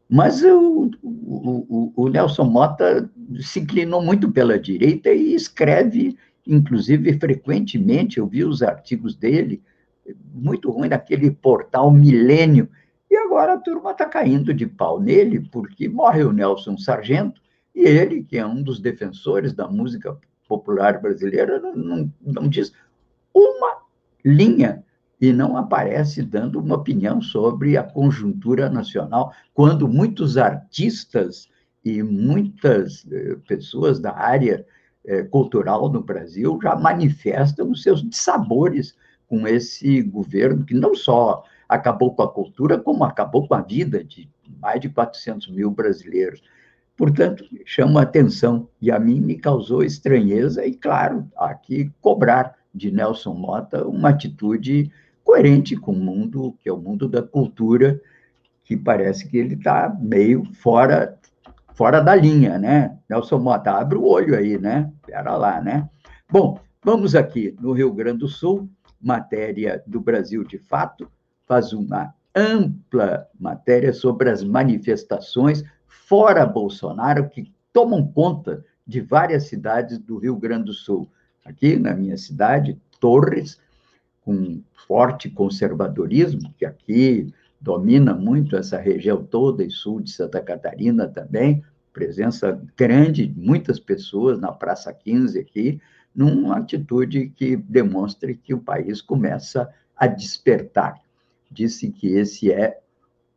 Speaker 1: mas o, o, o, Nelson Mota se inclinou muito pela direita e escreve, inclusive frequentemente, eu vi os artigos dele, muito ruim naquele portal Milênio, e agora a turma está caindo de pau nele, porque morre o Nelson Sargento, e ele, que é um dos defensores da música popular brasileira, não, não, não diz uma linha e não aparece dando uma opinião sobre a conjuntura nacional, quando muitos artistas e muitas eh, pessoas da área eh, cultural no Brasil já manifestam os seus dissabores com esse governo que não só acabou com a cultura, como acabou com a vida de mais de 400 mil brasileiros. Portanto, chama atenção e a mim me causou estranheza e, claro, que cobrar de Nelson Mota uma atitude coerente com o mundo, que é o mundo da cultura, que parece que ele está meio fora fora da linha, né? Nelson Mota, abre o olho aí, né? Espera lá, né? Bom, vamos aqui no Rio Grande do Sul, matéria do Brasil de Fato, faz uma ampla matéria sobre as manifestações fora Bolsonaro que tomam conta de várias cidades do Rio Grande do Sul. Aqui na minha cidade, Torres, com forte conservadorismo, que aqui domina muito essa região toda e sul de Santa Catarina também, presença grande de muitas pessoas na Praça 15 aqui, numa atitude que demonstre que o país começa a despertar disse que esse é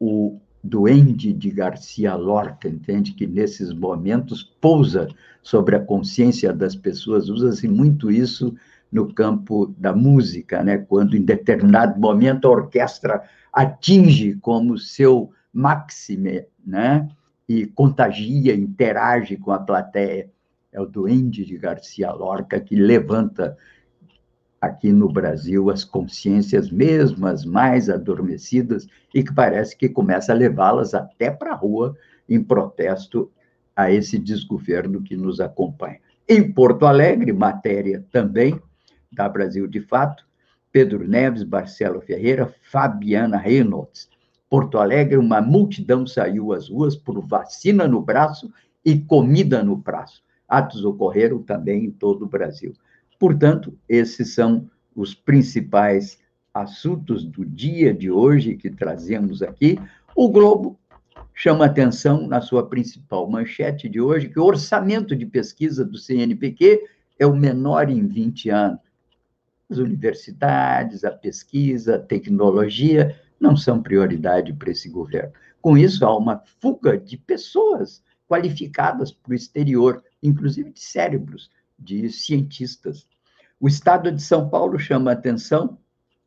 Speaker 1: o duende de Garcia Lorca, entende? Que nesses momentos pousa sobre a consciência das pessoas, usa-se muito isso no campo da música, né? Quando em determinado momento a orquestra atinge como seu máxime, né? E contagia, interage com a plateia. É o duende de Garcia Lorca que levanta aqui no Brasil as consciências mesmas mais adormecidas e que parece que começa a levá-las até para a rua em protesto a esse desgoverno que nos acompanha. Em Porto Alegre, matéria também da Brasil de Fato, Pedro Neves, Marcelo Ferreira, Fabiana Reynolds. Porto Alegre, uma multidão saiu às ruas por vacina no braço e comida no braço. Atos ocorreram também em todo o Brasil. Portanto, esses são os principais assuntos do dia de hoje que trazemos aqui. O Globo chama atenção na sua principal manchete de hoje que o orçamento de pesquisa do CNPq é o menor em 20 anos. As universidades, a pesquisa, a tecnologia não são prioridade para esse governo. Com isso, há uma fuga de pessoas qualificadas para o exterior, inclusive de cérebros de cientistas. O Estado de São Paulo chama a atenção,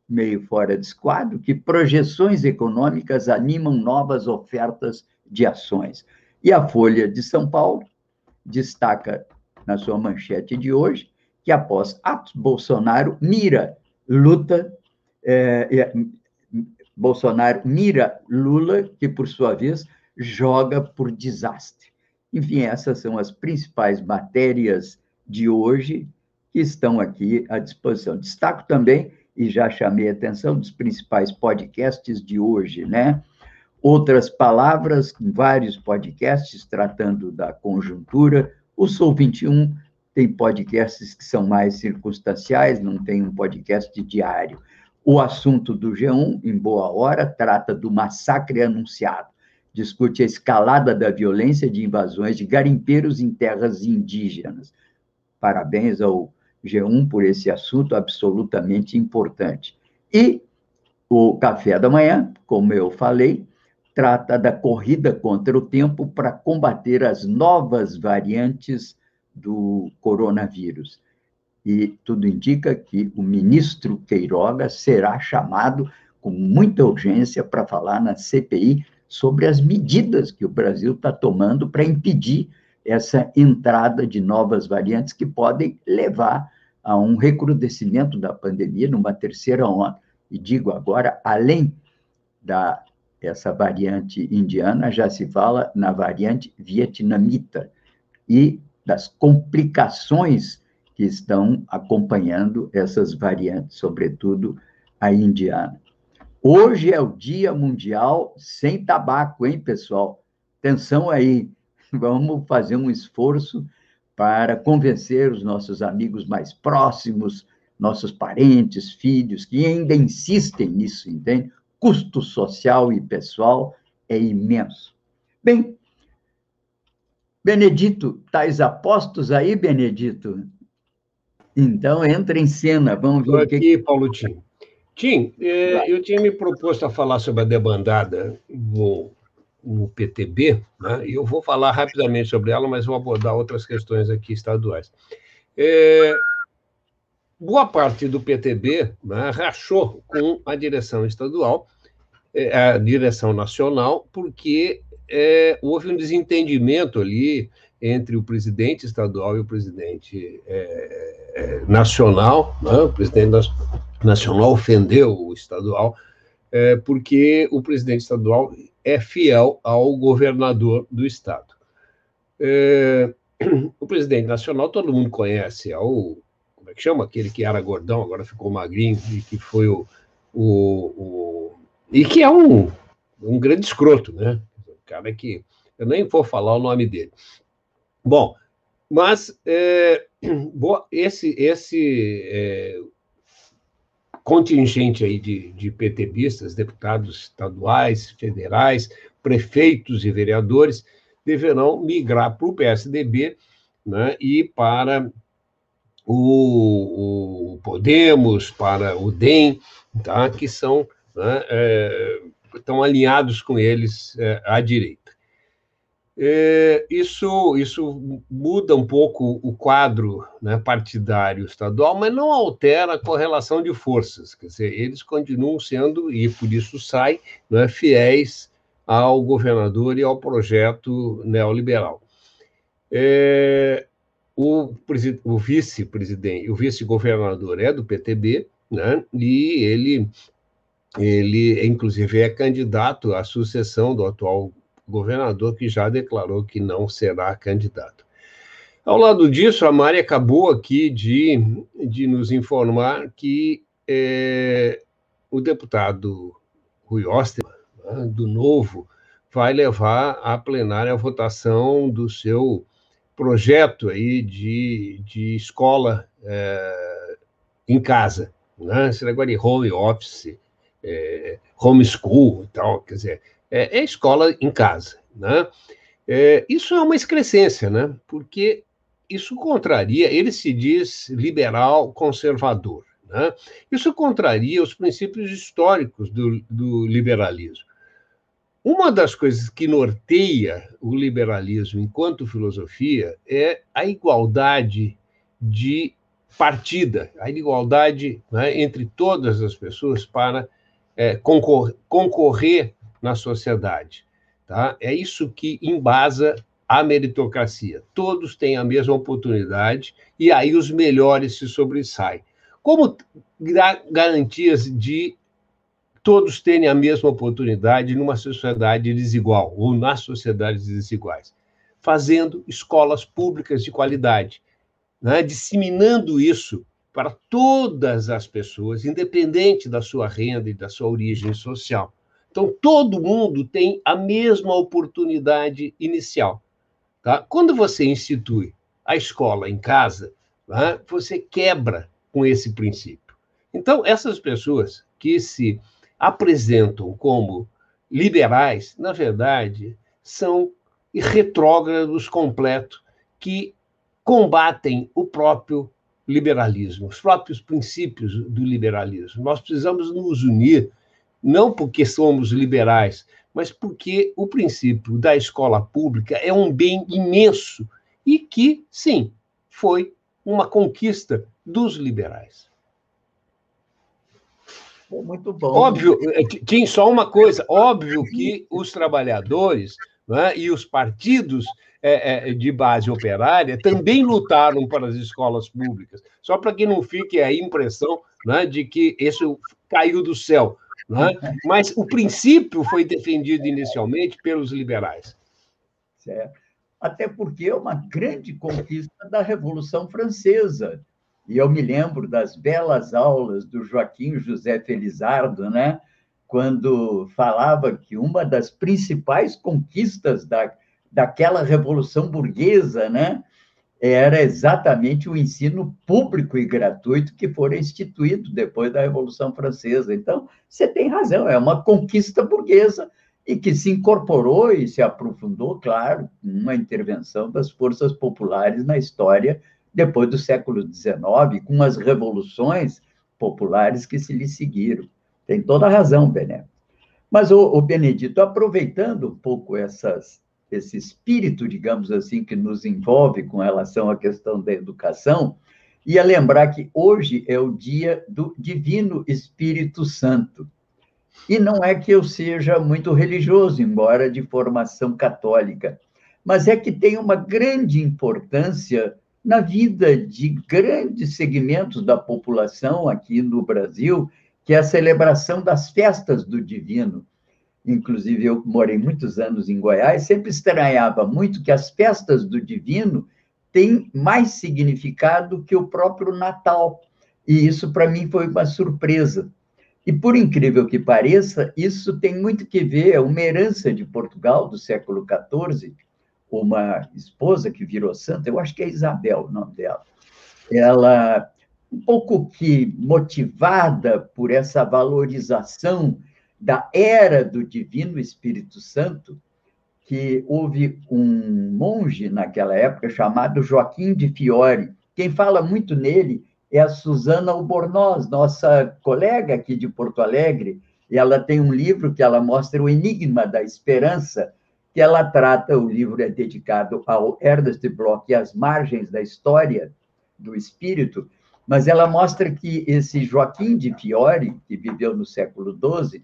Speaker 1: meio fora de esquadro, que projeções econômicas animam novas ofertas de ações. E a Folha de São Paulo destaca na sua manchete de hoje que após atos Bolsonaro mira luta é, é, Bolsonaro mira Lula, que por sua vez joga por desastre. Enfim, essas são as principais matérias de hoje que estão aqui à disposição. Destaco também, e já chamei a atenção dos principais podcasts de hoje, né? Outras palavras, vários podcasts tratando da conjuntura. O Sul 21 tem podcasts que são mais circunstanciais, não tem um podcast diário. O assunto do G1, em boa hora, trata do massacre anunciado. Discute a escalada da violência de invasões de garimpeiros em terras indígenas. Parabéns ao G1 por esse assunto absolutamente importante. E o café da manhã, como eu falei, trata da corrida contra o tempo para combater as novas variantes do coronavírus. E tudo indica que o ministro Queiroga será chamado com muita urgência para falar na CPI sobre as medidas que o Brasil está tomando para impedir essa entrada de novas variantes que podem levar a um recrudescimento da pandemia numa terceira onda. E digo agora, além da essa variante indiana, já se fala na variante vietnamita e das complicações que estão acompanhando essas variantes, sobretudo a indiana. Hoje é o Dia Mundial sem tabaco, hein, pessoal? Atenção aí, vamos fazer um esforço para convencer os nossos amigos mais próximos, nossos parentes, filhos, que ainda insistem nisso, entende? Custo social e pessoal é imenso. Bem, Benedito, tais apostos aí, Benedito? Então, entra em cena, vamos ver
Speaker 3: aqui, que... Paulo Tim. Tim, eh, eu tinha me proposto a falar sobre a debandada no no PTB, né? e eu vou falar rapidamente sobre ela, mas vou abordar outras questões aqui estaduais. É, boa parte do PTB né, rachou com a direção estadual, é, a direção nacional, porque é, houve um desentendimento ali entre o presidente estadual e o presidente é, é, nacional. Né? O presidente nacional ofendeu o estadual, é, porque o presidente estadual é fiel ao governador do estado. É, o presidente nacional, todo mundo conhece, é o, como é que chama? Aquele que era gordão, agora ficou magrinho, e que foi o. o, o e que é um, um grande escroto, né? O cara que. Eu nem vou falar o nome dele. Bom, mas é, esse, esse é, contingente aí de, de PTBistas, deputados estaduais, federais, prefeitos e vereadores, deverão migrar para o PSDB né, e para o, o, Podemos, para o DEM, tá, que são né, é, estão alinhados com eles é, à direita. É, isso, isso muda um pouco o quadro né, partidário estadual, mas não altera a correlação de forças. Quer dizer, eles continuam sendo, e por isso saem, né, fiéis ao governador e ao projeto neoliberal. É, o, o vice-presidente, o vice-governador é do PTB, né, e ele, ele, inclusive, é candidato à sucessão do atual governador que já declarou que não será candidato. Ao lado disso, a Mari acabou aqui de, de nos informar que é, o deputado Rui Osterman, né, do Novo, vai levar à plenária a votação do seu projeto aí de, de escola é, em casa, né? esse negócio de home office, é, homeschool e tal, quer dizer, é, é escola em casa. Né? É, isso é uma excrescência, né? porque isso contraria, ele se diz liberal conservador. Né? Isso contraria os princípios históricos do, do liberalismo. Uma das coisas que norteia o liberalismo enquanto filosofia é a igualdade de partida, a igualdade né, entre todas as pessoas para é, concor concorrer na sociedade. Tá? É isso que embasa a meritocracia. Todos têm a mesma oportunidade e aí os melhores se sobressaem. Como garantias de todos terem a mesma oportunidade numa sociedade desigual ou nas sociedades desiguais? Fazendo escolas públicas de qualidade, né? disseminando isso para todas as pessoas, independente da sua renda e da sua origem social. Então, todo mundo tem a mesma oportunidade inicial. Tá? Quando você institui a escola em casa, tá? você quebra com esse princípio. Então, essas pessoas que se apresentam como liberais, na verdade, são retrógrados completos que combatem o próprio liberalismo, os próprios princípios do liberalismo. Nós precisamos nos unir não porque somos liberais, mas porque o princípio da escola pública é um bem imenso e que, sim, foi uma conquista dos liberais.
Speaker 1: Muito bom.
Speaker 3: Óbvio, é, tem só uma coisa: óbvio que os trabalhadores né, e os partidos é, é, de base operária também lutaram para as escolas públicas. Só para que não fique a impressão né, de que isso caiu do céu. Né? Mas o princípio foi defendido inicialmente pelos liberais.
Speaker 1: Certo. Até porque é uma grande conquista da Revolução Francesa. E eu me lembro das belas aulas do Joaquim José Felizardo, né? quando falava que uma das principais conquistas da, daquela revolução burguesa né? Era exatamente o ensino público e gratuito que foi instituído depois da Revolução Francesa. Então, você tem razão, é uma conquista burguesa e que se incorporou e se aprofundou, claro, uma intervenção das forças populares na história depois do século XIX, com as revoluções populares que se lhe seguiram. Tem toda a razão, Bené. Mas o, o Benedito, aproveitando um pouco essas, esse espírito, digamos assim, que nos envolve com relação à questão da educação, ia lembrar que hoje é o dia do Divino Espírito Santo. E não é que eu seja muito religioso, embora de formação católica, mas é que tem uma grande importância na vida de grandes segmentos da população aqui no Brasil, que é a celebração das festas do divino. Inclusive, eu morei muitos anos em Goiás, sempre estranhava muito que as festas do divino têm mais significado que o próprio Natal. E isso, para mim, foi uma surpresa. E, por incrível que pareça, isso tem muito que ver, é uma herança de Portugal do século XIV, uma esposa que virou santa, eu acho que é Isabel o nome dela. Ela, um pouco que motivada por essa valorização da era do Divino Espírito Santo, que houve um monge naquela época chamado Joaquim de Fiore. Quem fala muito nele é a Susana Albornoz, nossa colega aqui de Porto Alegre. Ela tem um livro que ela mostra o enigma da esperança, que ela trata, o livro é dedicado ao Ernest Bloch e às margens da história do espírito, mas ela mostra que esse Joaquim de Fiore, que viveu no século XII,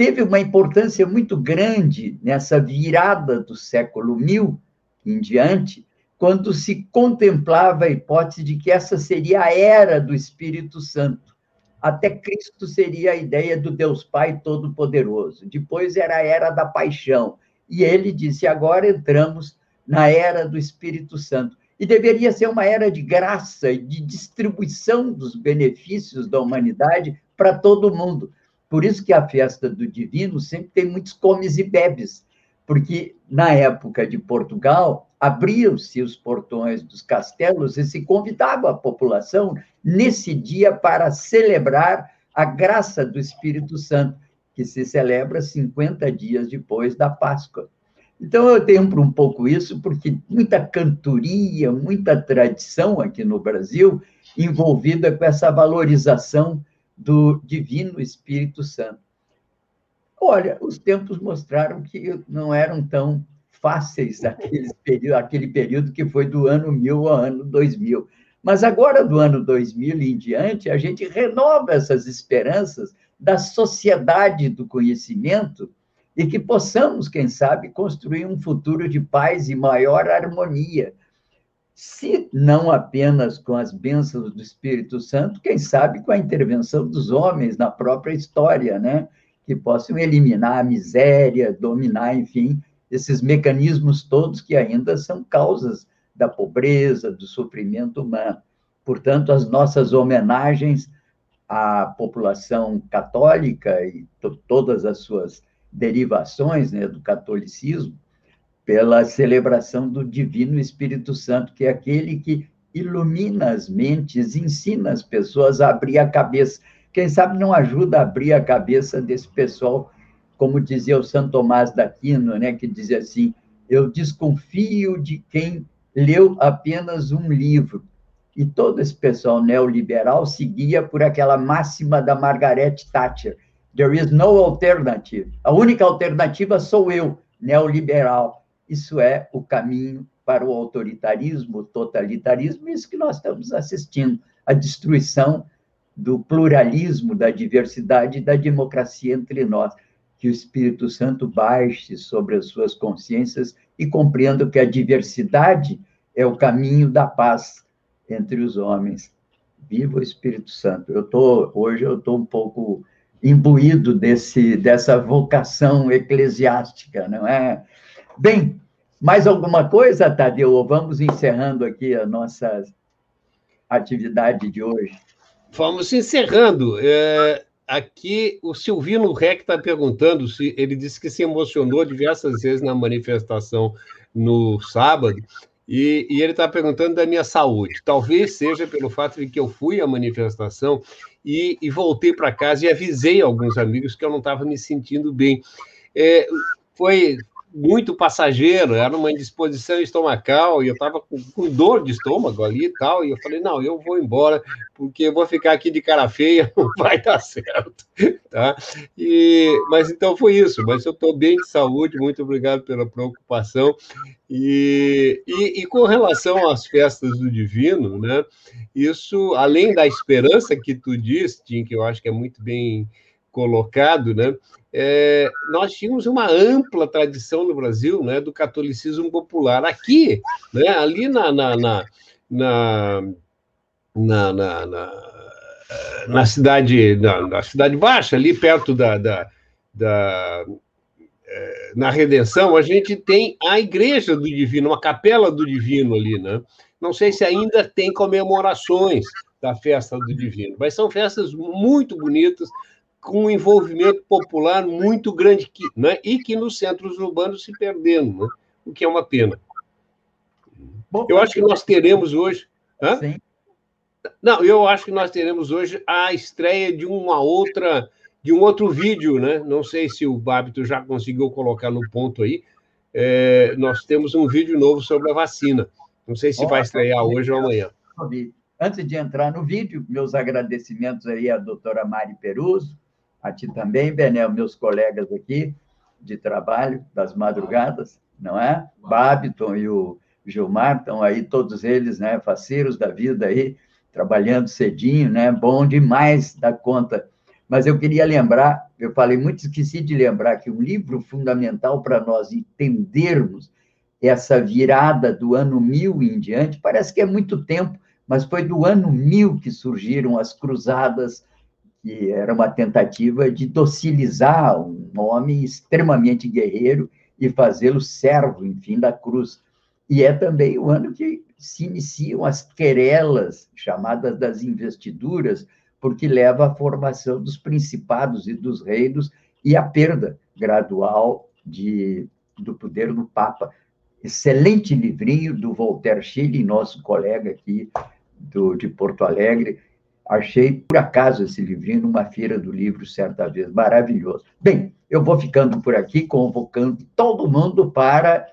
Speaker 1: teve uma importância muito grande nessa virada do século mil em diante, quando se contemplava a hipótese de que essa seria a era do Espírito Santo. Até Cristo seria a ideia do Deus Pai Todo-Poderoso. Depois era a era da paixão e ele disse: agora entramos na era do Espírito Santo. E deveria ser uma era de graça e de distribuição dos benefícios da humanidade para todo mundo. Por isso que a festa do divino sempre tem muitos comes e bebes, porque na época de Portugal abriam-se os portões dos castelos e se convidava a população nesse dia para celebrar a graça do Espírito Santo que se celebra 50 dias depois da Páscoa. Então, eu tenho um pouco isso, porque muita cantoria, muita tradição aqui no Brasil envolvida com essa valorização do Divino Espírito Santo. Olha, os tempos mostraram que não eram tão fáceis aquele período, aquele período que foi do ano 1000 ao ano 2000. Mas agora, do ano 2000 em diante, a gente renova essas esperanças da sociedade do conhecimento e que possamos, quem sabe, construir um futuro de paz e maior harmonia. Se não apenas com as bênçãos do Espírito Santo, quem sabe com a intervenção dos homens na própria história, né? Que possam eliminar a miséria, dominar, enfim, esses mecanismos todos que ainda são causas da pobreza, do sofrimento humano. Portanto, as nossas homenagens a população católica e todas as suas derivações né, do catolicismo pela celebração do Divino Espírito Santo, que é aquele que ilumina as mentes, ensina as pessoas a abrir a cabeça. Quem sabe não ajuda a abrir a cabeça desse pessoal, como dizia o Santo Tomás da Aquino, né, que dizia assim: eu desconfio de quem leu apenas um livro e todo esse pessoal neoliberal seguia por aquela máxima da Margaret Thatcher, There is no alternative. A única alternativa sou eu, neoliberal. Isso é o caminho para o autoritarismo, o totalitarismo, isso que nós estamos assistindo, a destruição do pluralismo, da diversidade da democracia entre nós. Que o Espírito Santo baixe sobre as suas consciências e compreenda que a diversidade é o caminho da paz entre os homens. Viva o Espírito Santo. Eu tô hoje eu estou um pouco imbuído desse dessa vocação eclesiástica, não é? Bem, mais alguma coisa, Tadeu? Vamos encerrando aqui a nossa atividade de hoje.
Speaker 3: Vamos encerrando. É, aqui o Silvino Rec está perguntando se ele disse que se emocionou diversas vezes na manifestação no sábado. E, e ele está perguntando da minha saúde. Talvez seja pelo fato de que eu fui à manifestação e, e voltei para casa e avisei alguns amigos que eu não estava me sentindo bem. É, foi muito passageiro, era uma indisposição estomacal, e eu estava com, com, dor de estômago ali e tal, e eu falei, não, eu vou embora, porque eu vou ficar aqui de cara feia, não vai dar certo, tá? E, mas então foi isso, mas eu estou bem de saúde, muito obrigado pela preocupação, e, e, e, com relação às festas do Divino, né, isso, além da esperança que tu diz, Tim, que eu acho que é muito bem colocado, né, é, nós tínhamos uma ampla tradição no Brasil né, do catolicismo popular. Aqui, né, ali na, na, na, na, na, na, na cidade, na, na, cidade baixa, ali perto da, da, da é, na Redenção, a gente tem a Igreja do Divino, uma capela do Divino ali, né? Não sei se ainda tem comemorações da festa do Divino, mas são festas muito bonitas, com um envolvimento popular muito grande que, né? e que nos centros urbanos se perdendo, né? o que é uma pena. Bom, eu acho que nós teremos hoje. Hã? Sim. Não, eu acho que nós teremos hoje a estreia de uma outra, de um outro vídeo, né? Não sei se o Bábito já conseguiu colocar no ponto aí. É, nós temos um vídeo novo sobre a vacina. Não sei se vai estrear hoje ou amanhã.
Speaker 1: Antes de entrar no vídeo, meus agradecimentos aí à doutora Mari Peruso, a ti também, Benel, meus colegas aqui de trabalho, das madrugadas, não é? Babiton e o Gilmar estão aí, todos eles, né, faceiros da vida aí, trabalhando cedinho, né? Bom demais da conta. Mas eu queria lembrar, eu falei muito, esqueci de lembrar que um livro fundamental para nós entendermos essa virada do ano mil em diante, parece que é muito tempo, mas foi do ano mil que surgiram as cruzadas que era uma tentativa de docilizar um homem extremamente guerreiro e fazê-lo servo, enfim, da cruz. E é também o ano que se iniciam as querelas, chamadas das investiduras, porque leva à formação dos principados e dos reinos e à perda gradual de, do poder do Papa. Excelente livrinho do Voltaire Chile, nosso colega aqui do, de Porto Alegre, Achei, por acaso, esse livrinho numa feira do livro certa vez. Maravilhoso. Bem, eu vou ficando por aqui, convocando todo mundo para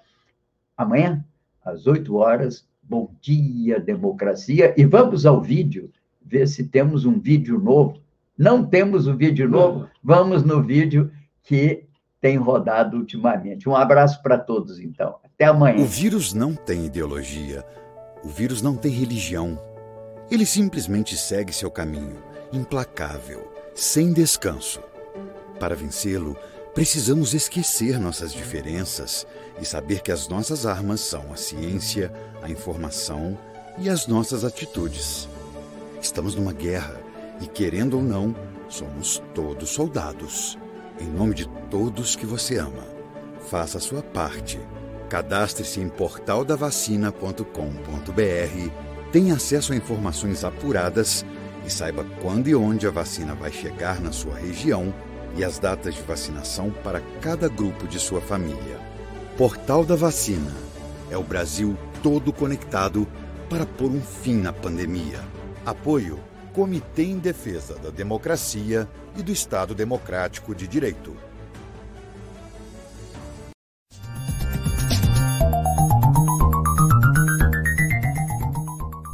Speaker 1: amanhã, às 8 horas. Bom dia, democracia. E vamos ao vídeo, ver se temos um vídeo novo. Não temos o um vídeo novo, vamos no vídeo que tem rodado ultimamente. Um abraço para todos, então. Até amanhã.
Speaker 5: O vírus não tem ideologia. O vírus não tem religião. Ele simplesmente segue seu caminho, implacável, sem descanso. Para vencê-lo, precisamos esquecer nossas diferenças e saber que as nossas armas são a ciência, a informação e as nossas atitudes. Estamos numa guerra e, querendo ou não, somos todos soldados. Em nome de todos que você ama, faça a sua parte. Cadastre-se em portaldavacina.com.br Tenha acesso a informações apuradas e saiba quando e onde a vacina vai chegar na sua região e as datas de vacinação para cada grupo de sua família. Portal da Vacina é o Brasil todo conectado para pôr um fim na pandemia. Apoio Comitê em Defesa da Democracia e do Estado Democrático de Direito.